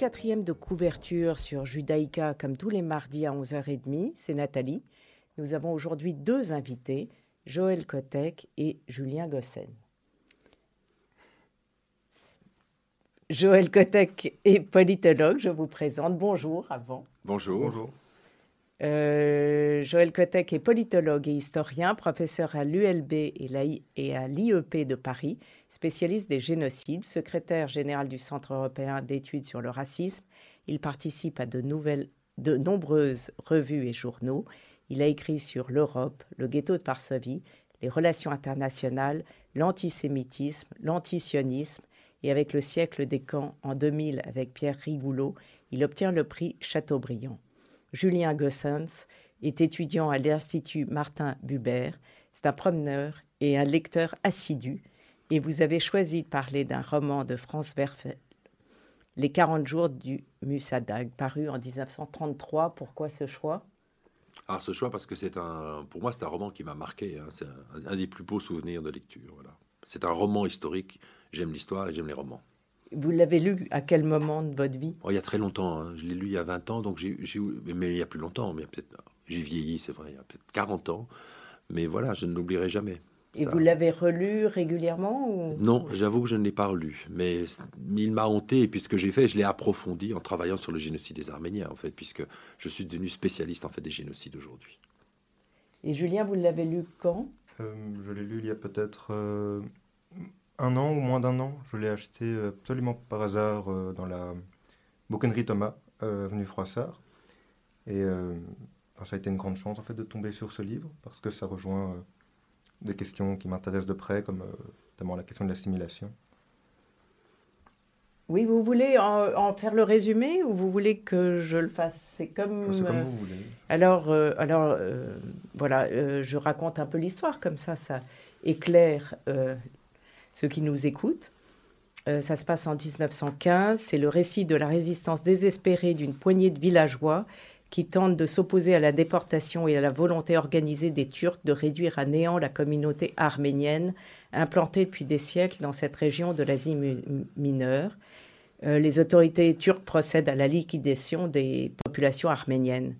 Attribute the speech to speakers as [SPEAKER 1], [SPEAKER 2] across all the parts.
[SPEAKER 1] Quatrième de couverture sur Judaïka comme tous les mardis à 11h30. C'est Nathalie. Nous avons aujourd'hui deux invités, Joël Kotek et Julien Gossen. Joël Kotek est politologue, je vous présente. Bonjour avant.
[SPEAKER 2] Bonjour. Bonjour.
[SPEAKER 1] Euh, Joël Kotek est politologue et historien, professeur à l'ULB et à l'IEP de Paris, spécialiste des génocides, secrétaire général du Centre européen d'études sur le racisme. Il participe à de, de nombreuses revues et journaux. Il a écrit sur l'Europe, le ghetto de Varsovie, les relations internationales, l'antisémitisme, l'antisionisme et avec le siècle des camps en 2000 avec Pierre Rigoulot, il obtient le prix Chateaubriand. Julien Gossens est étudiant à l'Institut Martin Buber. C'est un promeneur et un lecteur assidu. Et vous avez choisi de parler d'un roman de France Werfel, Les 40 jours du Musadag, paru en 1933. Pourquoi ce choix?
[SPEAKER 2] Alors ce choix parce que c'est un, pour moi c'est un roman qui m'a marqué. Hein. C'est un, des plus beaux souvenirs de lecture. Voilà. C'est un roman historique. J'aime l'histoire et j'aime les romans.
[SPEAKER 1] Vous l'avez lu à quel moment de votre vie?
[SPEAKER 2] Oh, Il y a très longtemps. Hein. Je l'ai lu il y a 20 ans, donc j'ai, mais il y a plus longtemps. Mais peut-être j'ai vieilli, c'est vrai. Il y a peut-être 40 ans. Mais voilà, je ne l'oublierai jamais.
[SPEAKER 1] Et vous l'avez relu régulièrement
[SPEAKER 2] Non, j'avoue que je ne l'ai pas relu. Mais, il m'a hanté, et puis ce que j'ai fait, je l'ai approfondi en travaillant sur le génocide des Arméniens, en fait, puisque je suis devenu spécialiste en fait des génocides aujourd'hui.
[SPEAKER 1] Et Julien, vous l'avez lu quand?
[SPEAKER 3] Euh, Je l'ai lu il y a peut-être euh, un an ou moins d'un an. Je l'ai acheté euh, absolument par hasard euh, dans la bouquinerie Thomas, euh, avenue Froissart. Et ça a été une grande chance en fait de tomber sur ce livre parce que ça rejoint des questions qui m'intéressent de près, comme notamment la question de l'assimilation.
[SPEAKER 1] Oui, vous voulez en, faire le résumé ou vous voulez que je le fasse?
[SPEAKER 3] C'est comme, comme vous voulez.
[SPEAKER 1] Alors, alors voilà, je raconte un peu l'histoire, comme ça, ça éclaire ceux qui nous écoutent. Euh, ça se passe en 1915. C'est le récit de la résistance désespérée d'une poignée de villageois qui tentent de s'opposer à la déportation et à la volonté organisée des Turcs de réduire à néant la communauté arménienne implantée depuis des siècles dans cette région de l'Asie mineure. Euh, les autorités turques procèdent à la liquidation des populations arméniennes.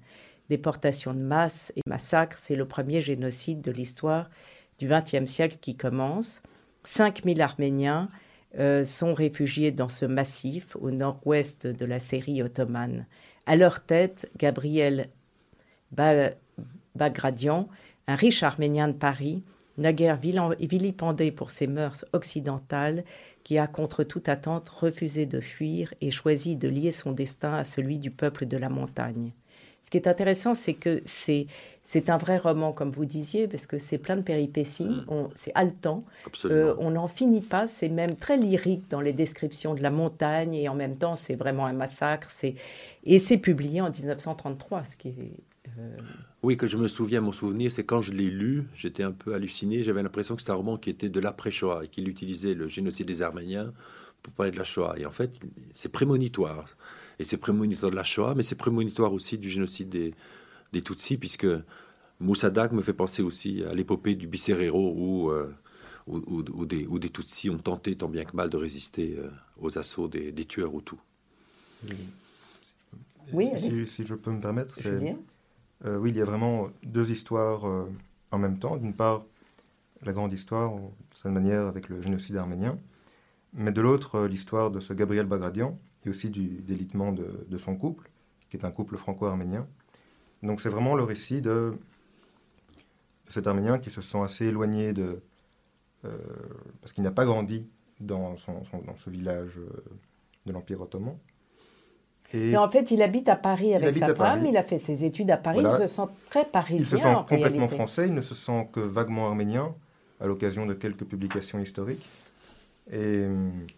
[SPEAKER 1] Déportation de masse et massacre, c'est le premier génocide de l'histoire du XXe siècle qui commence. 5000 Arméniens euh, sont réfugiés dans ce massif au nord-ouest de la Syrie ottomane. À leur tête, Gabriel Bagradian, un riche Arménien de Paris, naguère vilipendé pour ses mœurs occidentales, qui a contre toute attente refusé de fuir et choisi de lier son destin à celui du peuple de la montagne. Ce qui est intéressant, c'est que c'est, c'est un vrai roman, comme vous disiez, parce que c'est plein de péripéties, mm. c'est haletant, euh, on n'en finit pas, c'est même très lyrique dans les descriptions de la montagne, et en même temps, c'est vraiment un massacre. Et c'est publié en 1933, ce qui est...
[SPEAKER 2] Euh, oui, que je me souviens, mon souvenir, c'est quand je l'ai lu, j'étais un peu halluciné, j'avais l'impression que c'était un roman qui était de l'après-Shoah, et qu'il utilisait le génocide des Arméniens pour parler de la Shoah. Et en fait, c'est prémonitoire. Et c'est prémonitoire de la Shoah, mais c'est prémonitoire aussi du génocide des, des Tutsis, puisque Moussadak me fait penser aussi à l'épopée du Bicerero, où, euh, où, des, où, des, Tutsis ont tenté tant bien que mal de résister euh, aux assauts des, des tueurs Hutus.
[SPEAKER 3] Oui, si, si, je peux me permettre, euh, oui, il y a vraiment deux histoires en même temps. D'une part, la grande histoire, de cette manière, avec le génocide arménien, mais de l'autre, l'histoire de ce Gabriel Bagradian, et aussi du délitement de, son couple, qui est un couple franco-arménien. Donc c'est vraiment le récit de, cet Arménien qui se sent assez éloigné de... Euh, parce qu'il n'a pas grandi dans, son, dans ce village euh, de l'Empire ottoman.
[SPEAKER 1] Et en fait, il habite à Paris avec sa femme, il a fait ses études à Paris, il se sent très parisien.
[SPEAKER 3] Il se sent complètement français, il ne se sent que vaguement arménien, à l'occasion de quelques publications historiques.
[SPEAKER 1] Et,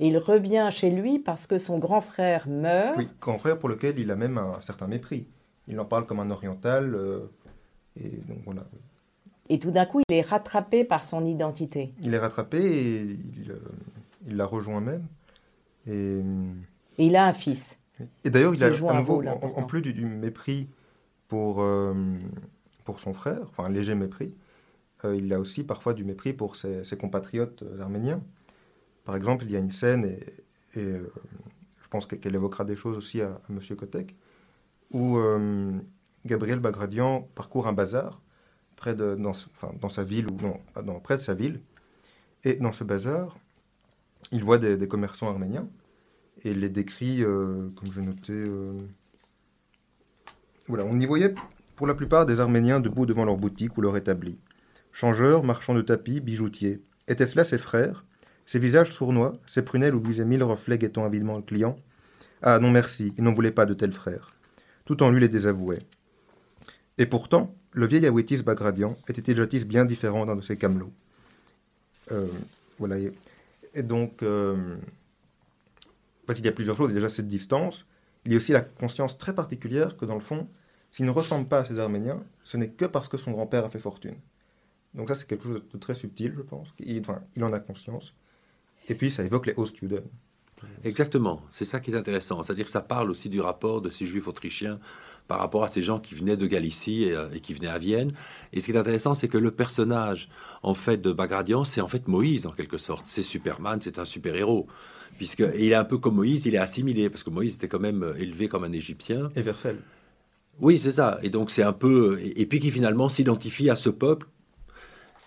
[SPEAKER 1] il revient chez lui parce que son grand frère meurt.
[SPEAKER 3] Oui, grand frère pour lequel il a même un certain mépris. Il en parle comme un oriental. Euh, et donc voilà.
[SPEAKER 1] Et tout d'un coup, il est rattrapé par son identité.
[SPEAKER 3] Il est rattrapé et il, euh, la rejoint même. Et,
[SPEAKER 1] il a un fils.
[SPEAKER 3] Et d'ailleurs, il a à nouveau, en, plus du, mépris pour, euh, pour son frère, enfin un léger mépris, il a aussi parfois du mépris pour ses compatriotes arméniens. Par exemple, il y a une scène, et, euh, pense qu'elle évoquera des choses aussi à, M. Kotek, où Gabriel Bagradian parcourt un bazar près de, dans, sa ville, ou près de sa ville. Et dans ce bazar, il voit des, commerçants arméniens et il les décrit, euh, comme je notais. Euh, voilà, on y voyait pour la plupart des Arméniens debout devant leur boutique ou leur établi. Changeurs, marchands de tapis, bijoutiers. Étaient-ce là ses frères Ses visages sournois, ses prunelles où luisaient mille reflets guettant avidement le client Ah non merci, il n'en voulait pas de tels frères. Tout en lui les désavouait. Et pourtant, le vieil Awitis Bagradian était jadis bien différent d'un de ses camelots. Euh, voilà. Et, donc, euh, en fait, il y a plusieurs choses. Déjà cette distance. Il y a aussi la conscience très particulière que, dans le fond, s'il ne ressemble pas à ces Arméniens, ce n'est que parce que son grand-père a fait fortune. Donc ça, c'est quelque chose de très subtil, je pense. Enfin, il en a conscience. Et puis, ça évoque les students.
[SPEAKER 2] Exactement, c'est ça qui est intéressant. C'est-à-dire que ça parle aussi du rapport de ces juifs autrichiens par rapport à ces gens qui venaient de Galicie et, euh, qui venaient à Vienne. Et ce qui est intéressant, c'est que le personnage, en fait, de Bagradian, c'est en fait Moïse, en quelque sorte. C'est Superman, c'est un super-héros. Puisque, il est un peu comme Moïse, il est assimilé, parce que Moïse était quand même euh, élevé comme un Égyptien.
[SPEAKER 3] Et Verfel.
[SPEAKER 2] Oui, c'est ça. Et donc, c'est un peu. Et, puis qui finalement s'identifie à ce peuple.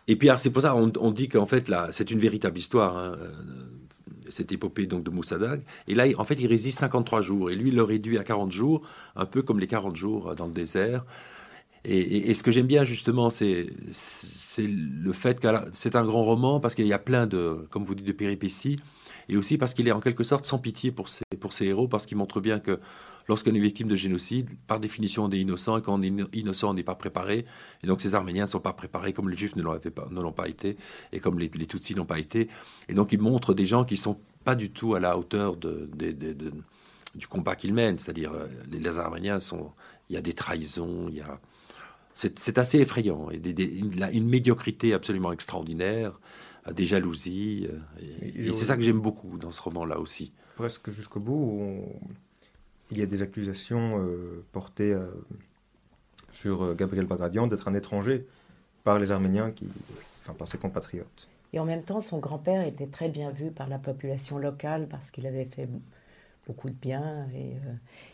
[SPEAKER 2] Et puis, c'est pour ça on, on dit qu'en fait, là, c'est une véritable histoire. Hein, euh, cette épopée donc de Moussadag. Et là, en fait, il résiste 53 jours. Et lui, il le réduit à 40 jours, un peu comme les 40 jours dans le désert. Et, ce que j'aime bien justement, c'est le fait que c'est un grand roman parce qu'il y a plein de, comme vous dites, de péripéties, et aussi parce qu'il est en quelque sorte sans pitié pour ses, pour ses héros, parce qu'il montre bien que lorsqu'on est victime de génocide, par définition, on est innocent, et quand on est innocent, on n'est pas préparé. Et donc ces Arméniens ne sont pas préparés comme les Juifs ne l'ont pas, pas, été, et comme les, les Tutsis n'ont pas été. Et donc ils montrent des gens qui sont pas du tout à la hauteur de, du combat qu'ils mènent. C'est-à-dire, euh, les, Arméniens sont... Il y a des trahisons, il y a... C'est assez effrayant. Et une, une, médiocrité absolument extraordinaire, euh, des jalousies. Euh, et, c'est ça que j'aime beaucoup dans ce roman-là aussi.
[SPEAKER 3] Presque jusqu'au bout, il y a des accusations euh, portées euh, sur euh, Gabriel Bagradian d'être un étranger par les Arméniens, qui, enfin par ses compatriotes.
[SPEAKER 1] Et en même temps, son grand-père était très bien vu par la population locale parce qu'il avait fait beaucoup de bien et,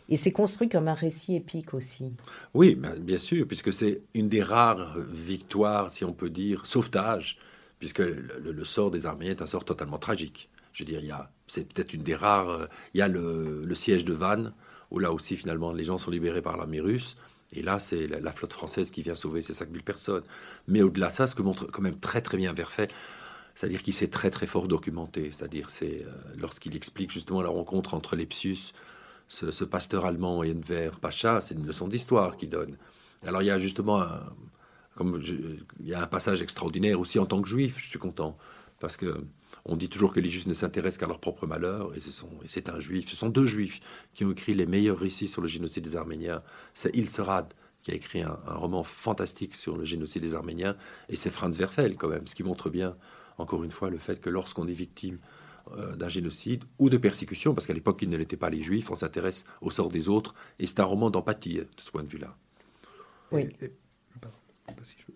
[SPEAKER 1] et c'est construit comme un récit épique aussi.
[SPEAKER 2] Oui, bien sûr, puisque c'est une des rares victoires, si on peut dire, sauvetage, puisque le sort des Arméniens est un sort totalement tragique. Je veux dire, il y a, c'est peut-être une des rares. Euh, il y a le, siège de Vannes, où là aussi, finalement, les gens sont libérés par l'armée russe. Et là, c'est la, flotte française qui vient sauver ces 5000 personnes. Mais au-delà de ça, ce que montre quand même très très bien Verfait, c'est-à-dire qu'il s'est très très fort documenté. C'est-à-dire, c'est euh, lorsqu'il explique justement la rencontre entre Lepsius, ce, pasteur allemand et Enver Pacha, c'est une leçon d'histoire qu'il donne. Alors il y a justement un, comme il y a un passage extraordinaire aussi en tant que juif, je suis content, parce que on dit toujours que les juifs ne s'intéressent qu'à leur propre malheur, et c'est un juif, ce sont deux juifs qui ont écrit les meilleurs récits sur le génocide des Arméniens. C'est Ilserad qui a écrit un, roman fantastique sur le génocide des Arméniens, et c'est Franz Werfel quand même, ce qui montre bien, encore une fois, le fait que lorsqu'on est victime euh, d'un génocide ou de persécution, parce qu'à l'époque ils ne l'étaient pas les juifs, on s'intéresse au sort des autres, et c'est un roman d'empathie de ce point de vue-là.
[SPEAKER 3] Oui.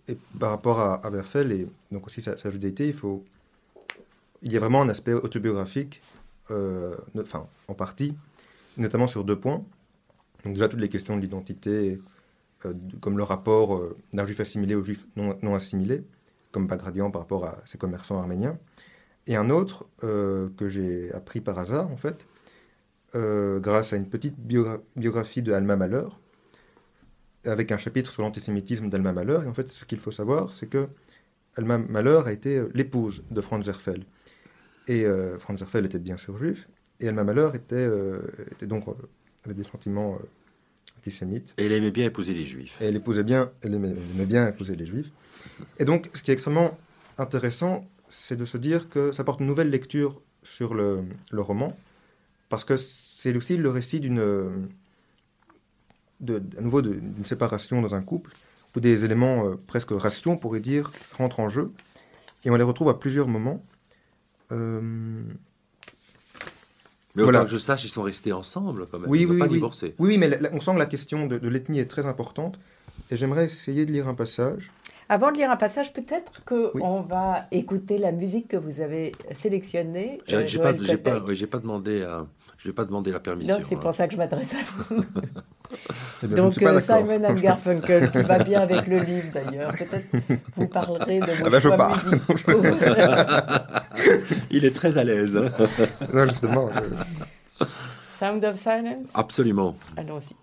[SPEAKER 3] Et, par rapport à, à Werfel et donc aussi sa, sa judaïté, il faut il y a vraiment un aspect autobiographique, euh, enfin, en partie, notamment sur deux points. Donc déjà toutes les questions de l'identité, euh, comme le rapport euh, d'un juif assimilé au juif non, non, assimilé, comme Bagradian par rapport à ses commerçants arméniens. Et un autre que j'ai appris par hasard, en fait, grâce à une petite biographie de Alma Malheur, avec un chapitre sur l'antisémitisme d'Alma Malheur. Et en fait, ce qu'il faut savoir, c'est que Alma a été l'épouse de Franz Werfel. Et euh, Franz Werfel était bien sûr juif, et Alma Malheur était, euh, était donc, euh, avait des sentiments antisémites.
[SPEAKER 2] Et elle aimait bien épouser les juifs.
[SPEAKER 3] Et elle, épousait bien, elle, aimait, bien épouser les juifs. Et donc, ce qui est extrêmement intéressant, c'est de se dire que ça porte une nouvelle lecture sur le, le roman, parce que c'est aussi le récit d'une, de, à nouveau, d'une séparation dans un couple, où des éléments presque rations, on pourrait dire, rentrent en jeu, et on les retrouve à plusieurs moments. Euh,
[SPEAKER 2] mais voilà. que je sache, ils sont restés ensemble quand même.
[SPEAKER 3] Oui,
[SPEAKER 2] ils
[SPEAKER 3] oui,
[SPEAKER 2] pas
[SPEAKER 3] oui.
[SPEAKER 2] divorcé.
[SPEAKER 3] Oui, mais on sent que la question de, l'ethnie est très importante. Et j'aimerais essayer de lire un passage.
[SPEAKER 1] Avant de lire un passage, peut-être qu'on va écouter la musique que vous avez sélectionnée.
[SPEAKER 2] J'ai euh, pas, pas, pas, demandé à, Je ne vais pas demander la permission.
[SPEAKER 1] Non, c'est pour
[SPEAKER 2] hein.
[SPEAKER 1] ça que je m'adresse à vous.
[SPEAKER 3] Eh bien, je
[SPEAKER 1] Donc euh. Simon and Garfunkel, qui va bien avec le livre d'ailleurs. Peut-être vous parlerez de vos
[SPEAKER 3] Ah ben, je
[SPEAKER 1] choix
[SPEAKER 3] pars.
[SPEAKER 1] musicaux.
[SPEAKER 2] Il est très à l'aise.
[SPEAKER 3] Non, justement, je-
[SPEAKER 1] Sound of Silence?
[SPEAKER 2] Absolument.
[SPEAKER 1] Allons-y.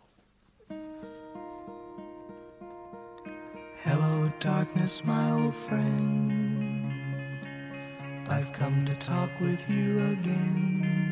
[SPEAKER 4] Hello, darkness, my old friend. I've come to talk with you again.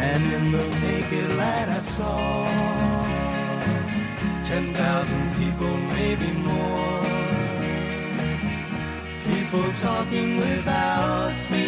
[SPEAKER 4] And in the naked light I saw ten thousand people, maybe more. People talking without speaking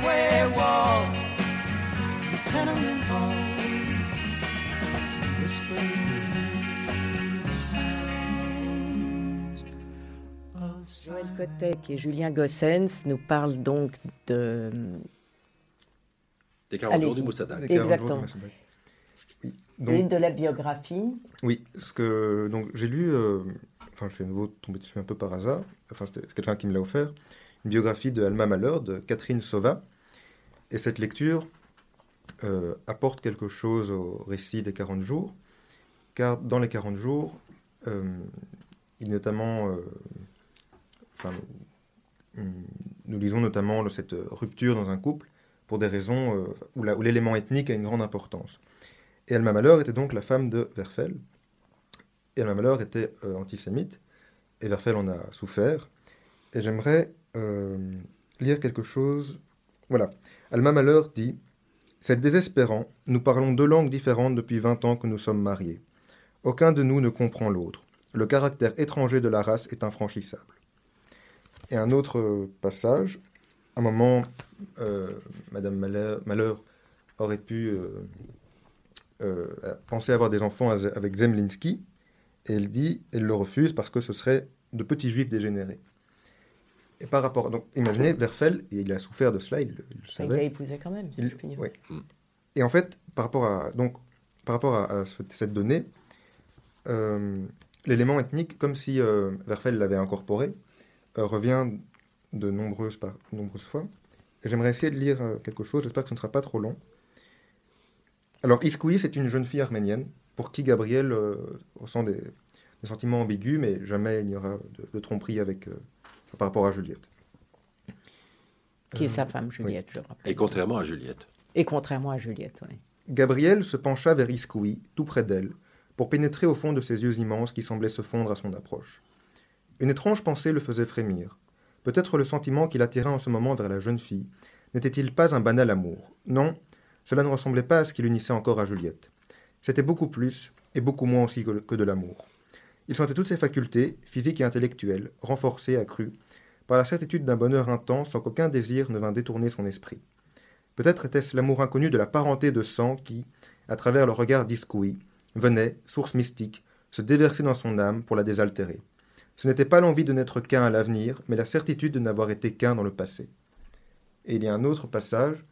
[SPEAKER 4] subway walls, the tenement halls, whispering sounds of
[SPEAKER 1] Joël. Kotek et Julien Gossens nous parlent donc de.
[SPEAKER 2] Des 40 jours du Moussadak.
[SPEAKER 3] Les 40 jours
[SPEAKER 1] Exactement.
[SPEAKER 3] Oui. Donc,
[SPEAKER 1] de la biographie.
[SPEAKER 3] oui, ce que donc j'ai lu, euh, enfin je suis à nouveau tombé dessus un peu par hasard. Enfin c'est quelqu'un qui me l'a offert, une biographie de Alma Malheur de Catherine Sauva. Et cette lecture euh, apporte quelque chose au récit des 40 jours, car dans les 40 jours, euh, il notamment, euh, nous, lisons notamment cette rupture dans un couple pour des raisons où l'élément ethnique a une grande importance. Et Alma Malheur était donc la femme de Werfel. Et Alma Malheur était antisémite, et Werfel en a souffert. Et j'aimerais lire quelque chose. Voilà. Alma Malheur dit C'est désespérant, nous parlons deux langues différentes depuis 20 ans que nous sommes mariés. Aucun de nous ne comprend l'autre. Le caractère étranger de la race est infranchissable. Et un autre euh, passage, un moment, euh, Madame Malheur, aurait pu euh, penser avoir des enfants avec Zemlinsky, et elle dit, elle le refuse parce que ce serait de petits juifs dégénérés. Et par rapport, donc imaginez, Werfel, et il a souffert de cela, il, le- il le
[SPEAKER 1] Il l'a
[SPEAKER 3] savait.
[SPEAKER 1] épousé quand même, puis dire.
[SPEAKER 3] oui. Et en fait, par rapport à, donc, par rapport à, à ce- cette donnée, euh, l'élément ethnique, comme si euh, Werfel l'avait incorporé, euh, revient de nombreuses, par, nombreuses fois. J'aimerais essayer de lire euh, quelque chose, j'espère que ce ne sera pas trop long. Alors, Iskoui, c'est une jeune fille arménienne pour qui Gabriel ressent des, des sentiments ambigus, mais jamais il n'y aura de, de tromperie avec, par rapport à Juliette.
[SPEAKER 1] Qui est sa femme, Juliette, je rappelle.
[SPEAKER 2] Et contrairement à Juliette.
[SPEAKER 1] Et contrairement à Juliette, oui.
[SPEAKER 3] Gabriel se pencha vers Iskoui, tout près d'elle, pour pénétrer au fond de ses yeux immenses qui semblaient se fondre à son approche. Une étrange pensée le faisait frémir. Peut-être le sentiment qui l'attirait en ce moment vers la jeune fille n'était-il pas un banal amour? Non, cela ne ressemblait pas à ce qui l'unissait encore à Juliette. C'était beaucoup plus, et beaucoup moins aussi que de l'amour. Il sentait toutes ses facultés, physiques et intellectuelles, renforcées, accrues, par la certitude d'un bonheur intense sans qu'aucun désir ne vînt détourner son esprit. Peut-être était-ce l'amour inconnu de la parenté de sang qui, à travers le regard d'Iscoui, venait, source mystique, se déverser dans son âme pour la désaltérer. Ce n'était pas l'envie de n'être qu'un à l'avenir, mais la certitude de n'avoir été qu'un dans le passé. Et il y a un autre passage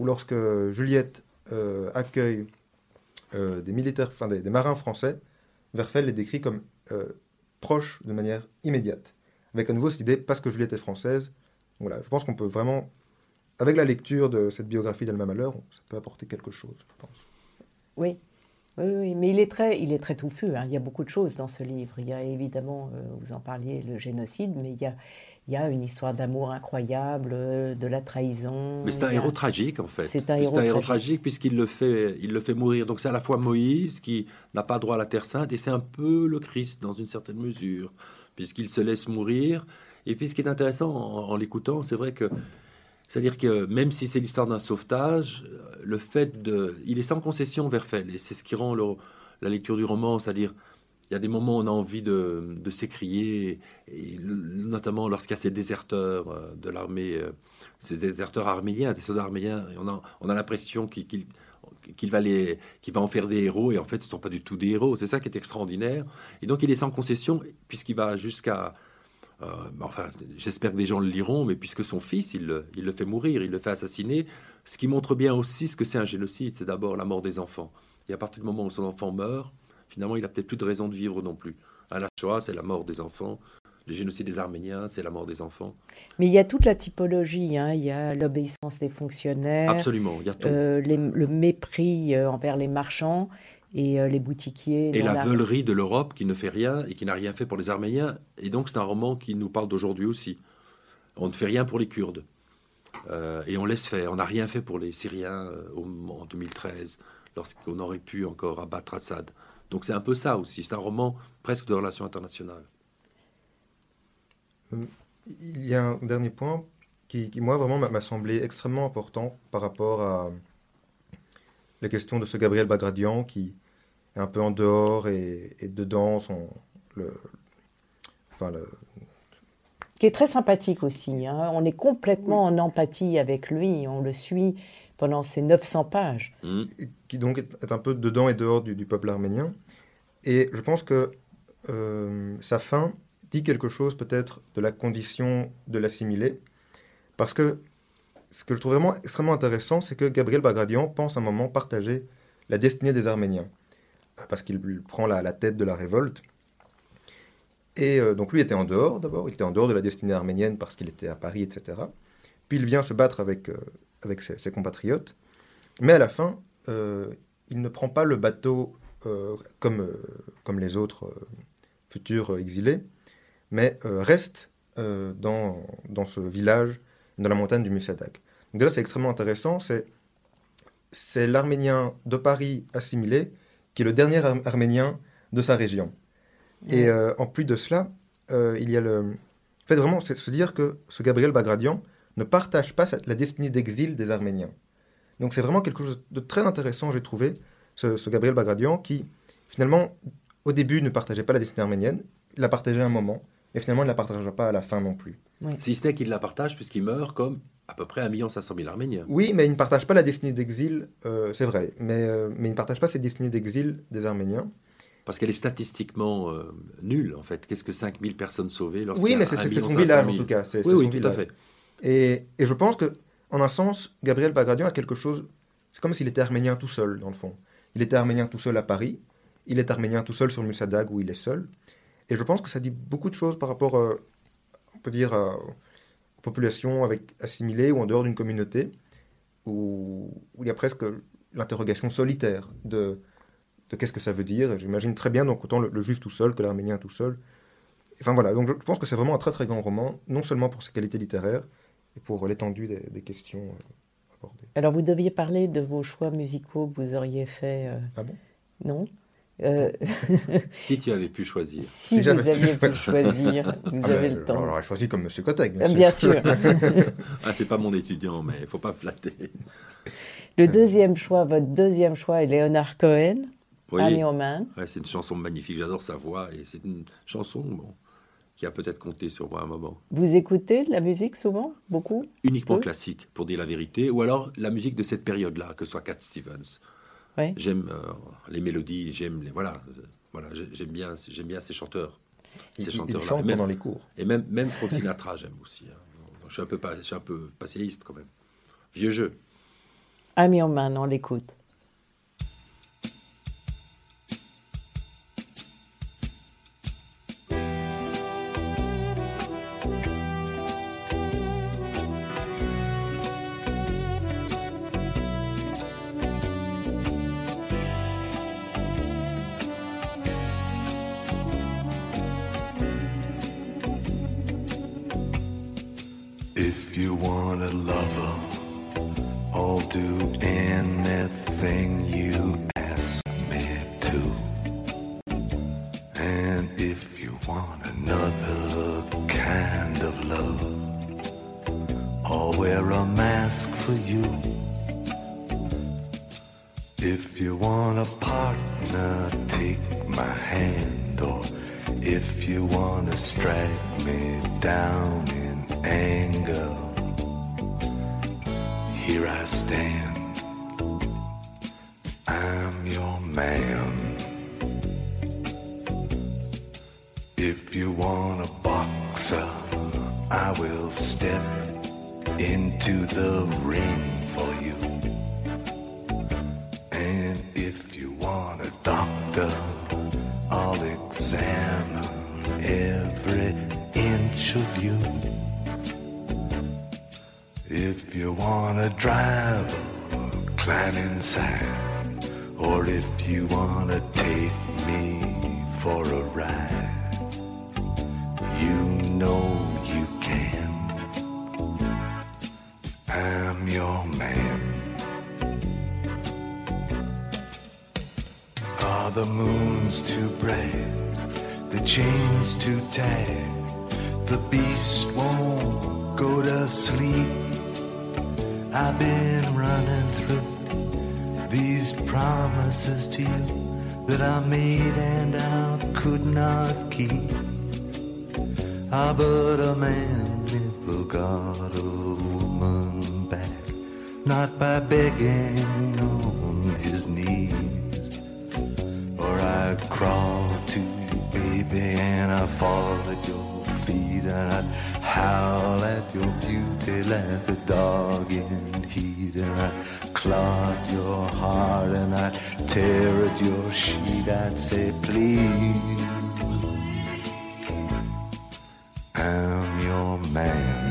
[SPEAKER 3] où lorsque Juliette euh, accueille euh, des, marins français, Verfel les décrit comme euh, proches de manière immédiate, avec à nouveau cette idée parce que Juliette est française. Voilà, je pense qu'on peut vraiment, avec la lecture de cette biographie d'Alma Malheur, ça peut apporter quelque chose, je pense.
[SPEAKER 1] Oui, oui, mais il est très, il est très touffu. Hein. Il y a beaucoup de choses dans ce livre. Il y a évidemment, euh, vous en parliez, le génocide, mais il y a, il y a une histoire d'amour incroyable, euh, de la trahison.
[SPEAKER 2] Mais c'est un héros tragique en fait.
[SPEAKER 1] C'est un, héros,
[SPEAKER 2] tragique, puisqu'il le fait, il le fait mourir. Donc c'est à la fois Moïse qui n'a pas droit à la terre sainte et c'est un peu le Christ dans une certaine mesure, puisqu'il se laisse mourir. Et puis ce qui est intéressant en l'écoutant, c'est vrai que c'est-à-dire que même si c'est l'histoire d'un sauvetage, le fait de... Il est sans concession, Verfel, et c'est ce qui rend la lecture du roman, c'est-à-dire il y a des moments où on a envie de, s'écrier, notamment lorsqu'il y a ces déserteurs euh, de l'armée, euh, ces déserteurs arméniens, des soldats arméniens, on a, on a l'impression qu'il va, en faire des héros, et en fait ce ne sont pas du tout des héros. C'est ça qui est extraordinaire. Et donc il est sans concession, puisqu'il va jusqu'à euh, enfin, j'espère que des gens le liront, mais puisque son fils, il le, fait mourir, il le fait assassiner, ce qui montre bien aussi ce que c'est un génocide, c'est d'abord la mort des enfants. Et à partir du moment où son enfant meurt, finalement, il n'a peut-être plus de raison de vivre non plus. À la Shoah, c'est la mort des enfants. Le génocide des Arméniens, c'est la mort des enfants.
[SPEAKER 1] Mais il y a toute la typologie. Hein. Il y a l'obéissance des fonctionnaires.
[SPEAKER 2] Absolument, il y a tout.
[SPEAKER 1] Euh, le mépris euh, envers les marchands et euh, les boutiquiers.
[SPEAKER 2] Et la, veulerie de l'Europe qui ne fait rien et qui n'a rien fait pour les Arméniens. Et donc c'est un roman qui nous parle d'aujourd'hui aussi. On ne fait rien pour les Kurdes. Euh, et on laisse faire. On n'a rien fait pour les Syriens euh, en 2013, lorsqu'on aurait pu encore abattre Assad. Donc c'est un peu ça aussi. C'est un roman presque de relations internationales.
[SPEAKER 3] Il y a un dernier point qui, qui moi, vraiment m'a semblé extrêmement important par rapport à la question de ce Gabriel Bagradian qui est un peu en dehors et, dedans son, le,
[SPEAKER 1] enfin le, qui est très sympathique aussi. Hein. On est complètement en empathie avec lui, on le suit pendant ces 900 pages.
[SPEAKER 3] Mmh. Qui donc est un peu dedans et dehors du, peuple arménien. Et je pense que euh, sa fin dit quelque chose peut-être de la condition de l'assimiler, parce que ce que je trouve vraiment extrêmement intéressant, c'est que Gabriel Bagradian pense un moment partager la destinée des Arméniens, parce qu'il prend la, tête de la révolte. Et euh, donc lui était en dehors d'abord, il était en dehors de la destinée arménienne parce qu'il était à Paris, etc. Puis il vient se battre avec, euh, avec ses, compatriotes, mais à la fin, euh, il ne prend pas le bateau comme, comme les autres futurs exilés, mais reste dans, dans ce village dans la montagne du Musadak. Donc là, c'est extrêmement intéressant. C'est, c'est l'Arménien de Paris assimilé qui est le dernier Arménien de sa région. Et euh, en plus de cela, euh, il y a le... En fait, vraiment, c'est se dire que ce Gabriel Bagradian ne partage pas la destinée d'exil des Arméniens. Donc c'est vraiment quelque chose de très intéressant, j'ai trouvé, ce, Gabriel Bagradian, qui finalement, au début, ne partageait pas la destinée arménienne, il la partageait un moment, et finalement, il ne la partagera pas à la fin non plus.
[SPEAKER 2] Si ce n'est qu'il la partage, puisqu'il meurt comme à peu près 1 500 000 Arméniens.
[SPEAKER 3] Oui, mais il ne partage pas la destinée d'exil, euh, c'est vrai, mais, euh, mais il ne partage pas cette destinée d'exil des Arméniens.
[SPEAKER 2] Parce qu'elle est statistiquement euh, nulle, en fait. Qu'est-ce que 5000 personnes sauvées
[SPEAKER 3] Oui, mais c'est son village, en tout cas.
[SPEAKER 2] Oui, oui, tout à fait.
[SPEAKER 3] Et, et, je pense que, en un sens, Gabriel Bagradian a quelque chose... C'est comme s'il était arménien tout seul, dans le fond. Il était arménien tout seul à Paris, il est arménien tout seul sur le Musadag, où il est seul. Et je pense que ça dit beaucoup de choses par rapport, on peut dire, aux populations avec, assimilées ou en dehors d'une communauté, où, il y a presque l'interrogation solitaire de, qu'est-ce que ça veut dire. J'imagine très bien donc autant le, juif tout seul que l'arménien tout seul. Enfin voilà, donc je pense que c'est vraiment un très très grand roman, non seulement pour ses qualités littéraires, et pour l'étendue des, questions euh, abordées.
[SPEAKER 5] Alors vous deviez parler de vos choix musicaux que vous auriez fait. Euh,
[SPEAKER 3] ah bon?
[SPEAKER 5] Non?
[SPEAKER 2] Euh, si tu avais pu choisir.
[SPEAKER 5] Si, vous aviez pu choisir, vous ah avez ben, le temps.
[SPEAKER 3] On l'aurait choisi comme M. Kotek,
[SPEAKER 5] bien, bien sûr.
[SPEAKER 2] ah, c'est pas mon étudiant, mais il faut pas flatter.
[SPEAKER 5] Le deuxième choix, votre deuxième choix est Léonard Cohen,
[SPEAKER 2] oui. ouais, c'est une chanson magnifique, j'adore sa voix, et c'est une chanson bon, qui a peut-être compté sur moi un moment.
[SPEAKER 5] Vous écoutez la musique souvent Beaucoup?
[SPEAKER 2] Uniquement classique, pour dire la vérité, ou alors la musique de cette période-là, que ce soit Cat Stevens. J'aime euh, les mélodies, j'aime les voilà, voilà, j'aime bien, j'aime bien ces chanteurs.
[SPEAKER 3] Ces chanteurs chantent pendant les cours.
[SPEAKER 2] Et même même Frank Sinatra, j'aime aussi. Hein. Je suis un peu je suis un peu passéiste quand même. Vieux jeu.
[SPEAKER 5] Ami en main, on l'écoute. want a lover, I'll do anything you ring for you. And if you want a doctor, I'll examine every inch of you. If you want a driver, climb inside. Or if you want to take me for a ride. your man. Are the moons too bright? The chains too tight? The beast won't go to sleep. I've been running through these promises to you that I made and I could not keep. Ah, but a man never got away not by begging on his knees. Or I crawl to you, baby, and I fall at your feet, and I howl at your beauty like the dog in heat, and I clog your heart, and I tear at your sheet, I'd say, please, I'm your man.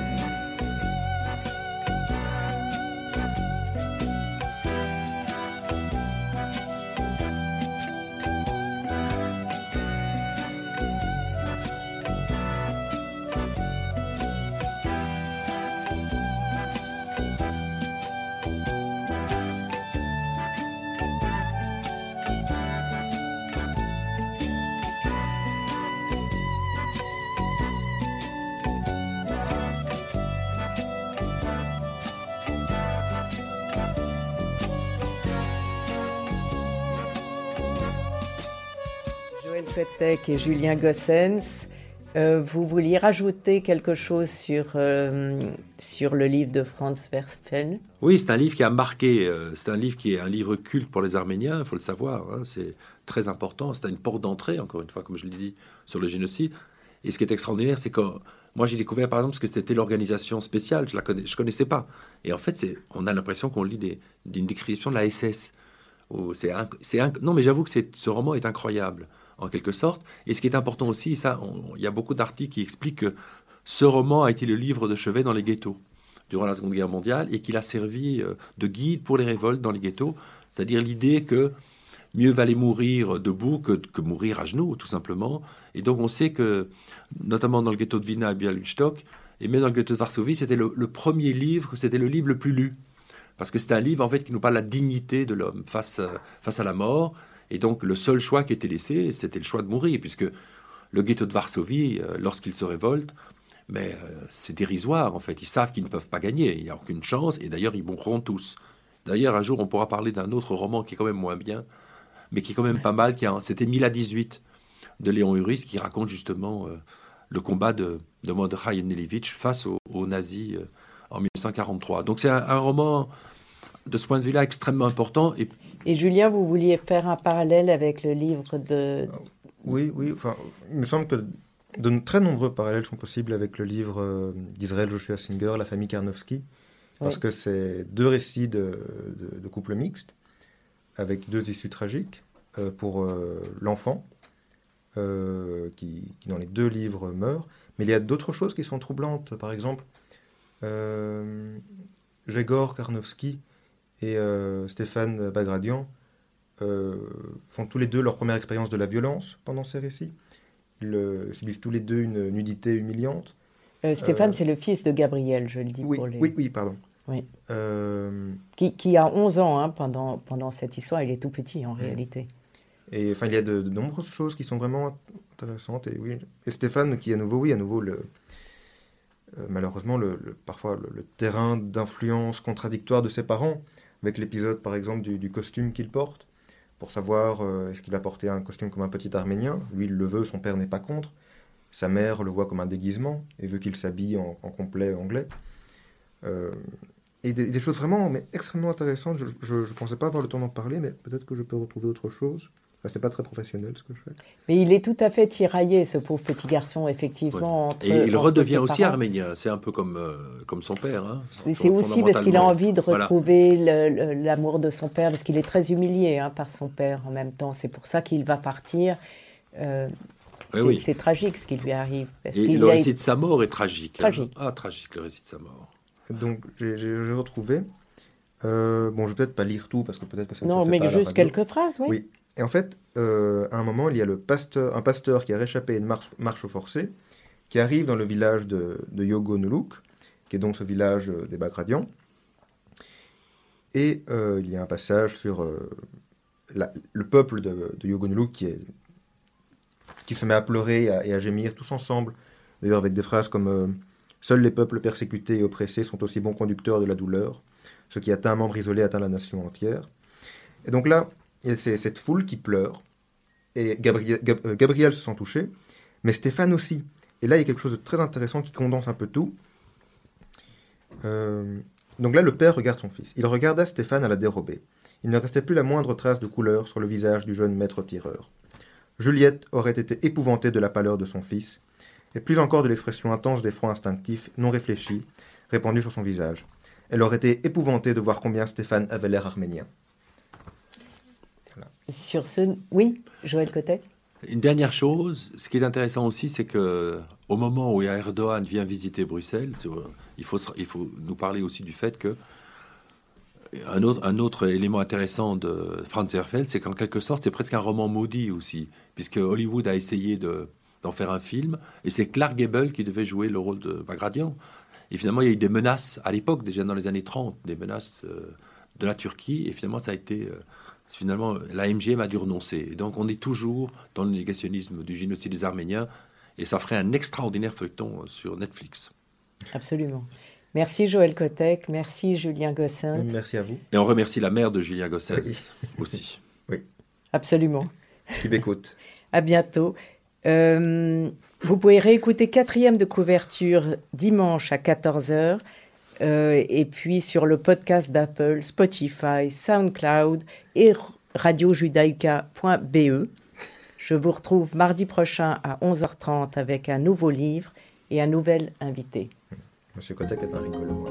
[SPEAKER 5] Et Julien Gossens. Euh, vous vouliez rajouter quelque chose sur, euh, sur le livre de Franz Werfel?
[SPEAKER 2] Oui, c'est un livre qui a marqué, euh, c'est un livre qui est un livre culte pour les Arméniens, il faut le savoir, hein, c'est très important, c'est une porte d'entrée, encore une fois, comme je l'ai dit, sur le génocide. Et ce qui est extraordinaire, c'est que moi j'ai découvert par exemple ce que c'était l'organisation spéciale, je je connaissais pas. Et en fait, on a l'impression qu'on lit des, une description de la SS. C'est non, mais j'avoue que ce roman est incroyable en quelque sorte. Et ce qui est important aussi, ça, il y a beaucoup d'articles qui expliquent que ce roman a été le livre de chevet dans les ghettos durant la Seconde Guerre mondiale et qu'il a servi euh, de guide pour les révoltes dans les ghettos. C'est-à-dire l'idée que mieux valait mourir debout que, mourir à genoux, tout simplement. Et donc on sait que, notamment dans le ghetto de Vilna et Bialystok, Et même dans le ghetto de Varsovie, c'était le, premier livre, c'était le livre le plus lu. Parce que c'est un livre, en fait, qui nous parle de la dignité de l'homme face, face à la mort. Et donc, le seul choix qui était laissé, c'était le choix de mourir, puisque le ghetto de Varsovie, euh, lorsqu'il se révolte, mais euh, c'est dérisoire, en fait. Ils savent qu'ils ne peuvent pas gagner. Il n'y a aucune chance. Et d'ailleurs, ils mourront tous. D'ailleurs, un jour, on pourra parler d'un autre roman qui est quand même moins bien, mais qui est quand même pas mal. C'était 1018 de Léon Uris, qui raconte justement euh, le combat de, de Mordechai face aux, nazis en 1943. Donc c'est un, roman de ce point de vue-là extrêmement important.
[SPEAKER 1] Et, Julien, vous vouliez faire un parallèle avec le livre de...
[SPEAKER 3] Oui, oui. Enfin, il me semble que de très nombreux parallèles sont possibles avec le livre euh, d'Israël Joshua Singer, La famille Karnowski, parce que c'est deux récits de, de, couples mixtes, avec deux issues tragiques euh, pour l'enfant, qui, qui, dans les deux livres meurt, mais il y a d'autres choses qui sont troublantes. Par exemple, euh, Jegor Karnowski et euh, Stéphane Bagradian euh, font tous les deux leur première expérience de la violence pendant ces récits. Ils subissent tous les deux une nudité humiliante.
[SPEAKER 1] Stéphane, c'est le fils de Gabriel, je le dis
[SPEAKER 3] oui,
[SPEAKER 1] pour les...
[SPEAKER 3] Oui, oui, pardon.
[SPEAKER 1] Oui. Qui, qui, a 11 ans hein, pendant, pendant cette histoire. Il est tout petit en réalité.
[SPEAKER 3] Et enfin, il y a de, nombreuses choses qui sont vraiment intéressantes. Et oui, et Stéphane, qui à nouveau, oui, à nouveau le, euh, malheureusement le, parfois le, terrain d'influence contradictoire de ses parents, avec l'épisode par exemple du, costume qu'il porte, pour savoir euh, est-ce qu'il va porter un costume comme un petit Arménien. Lui, il le veut, son père n'est pas contre. Sa mère le voit comme un déguisement et veut qu'il s'habille en, complet anglais. Euh, et des, choses vraiment mais extrêmement intéressantes. Je ne pensais pas avoir le temps d'en parler, mais peut-être que je peux retrouver autre chose c'est pas très professionnel ce que je fais.
[SPEAKER 1] Mais il est tout à fait tiraillé, ce pauvre petit garçon, effectivement.
[SPEAKER 2] et il redevient aussi arménien. C'est un peu comme, euh, comme son père. Hein,
[SPEAKER 1] c'est aussi parce qu'il a envie de retrouver l'amour de son père, parce qu'il est très humilié hein, par son père en même temps. C'est pour ça qu'il va partir. Euh, c'est tragique ce qui lui arrive.
[SPEAKER 2] et le récit de sa mort est tragique.
[SPEAKER 1] Hein. Tragique.
[SPEAKER 2] Ah, tragique le récit de sa mort.
[SPEAKER 3] Donc j'ai retrouvé. Euh, bon, je vais peut-être pas lire tout parce que peut-être que ça
[SPEAKER 1] Non, mais juste quelques phrases, oui.
[SPEAKER 3] Oui. Et en fait, euh, à un moment, il y a un pasteur qui a réchappé à une marche, marche forcée, qui arrive dans le village de, de Yogonuluk, qui est donc ce village euh, des Bagradians. Et euh, il y a un passage sur le peuple de, de Yogonuluk qui, est, qui se met à pleurer et à, gémir tous ensemble, d'ailleurs avec des phrases comme Seuls les peuples persécutés et oppressés sont aussi bons conducteurs de la douleur. Ce qui atteint un membre isolé atteint la nation entière. Et donc là, c'est cette foule qui pleure. Et Gabriel, euh, Gabriel, se sent touché, mais Stéphane aussi. Et là, il y a quelque chose de très intéressant qui condense un peu tout. Euh, donc là, le père regarde son fils. Il regarda Stéphane à la dérobée. Il ne restait plus la moindre trace de couleur sur le visage du jeune maître tireur. Juliette aurait été épouvantée de la pâleur de son fils, et plus encore de l'expression intense d'effroi instinctif, non réfléchi, répandue sur son visage. Elle aurait été épouvantée de voir combien Stéphane avait l'air arménien.
[SPEAKER 1] Sur ce, oui, Joël Cotet
[SPEAKER 2] Une dernière chose, ce qui est intéressant aussi, c'est que au moment où Erdogan vient visiter Bruxelles, il faut, il faut nous parler aussi du fait que un autre, un autre élément intéressant de Franz Herfeld, c'est qu'en quelque sorte, c'est presque un roman maudit aussi, puisque Hollywood a essayé de, d'en faire un film, et c'est Clark Gable qui devait jouer le rôle de Bagradian. Et finalement, il y a eu des menaces à l'époque, déjà dans les années 30, des menaces euh, de la Turquie, et finalement, ça a été euh, finalement, la MGM a dû renoncer. donc, on est toujours dans le négationnisme du génocide des Arméniens, et ça ferait un extraordinaire feuilleton sur Netflix.
[SPEAKER 1] Absolument. Merci Joël Kotek, merci Julien Gossin.
[SPEAKER 3] Merci à vous.
[SPEAKER 2] Et on remercie la mère de Julien Gossin aussi.
[SPEAKER 3] Oui.
[SPEAKER 1] Absolument.
[SPEAKER 3] Qui m'écoute.
[SPEAKER 1] à bientôt. Euh, vous pouvez réécouter quatrième de couverture dimanche à 14h. Euh, et puis sur le podcast d'Apple, Spotify, SoundCloud et radiojudaica.be. Je vous retrouve mardi prochain à 11h30 avec un nouveau livre et un nouvel invité.
[SPEAKER 3] Monsieur Kotek est un rigolo,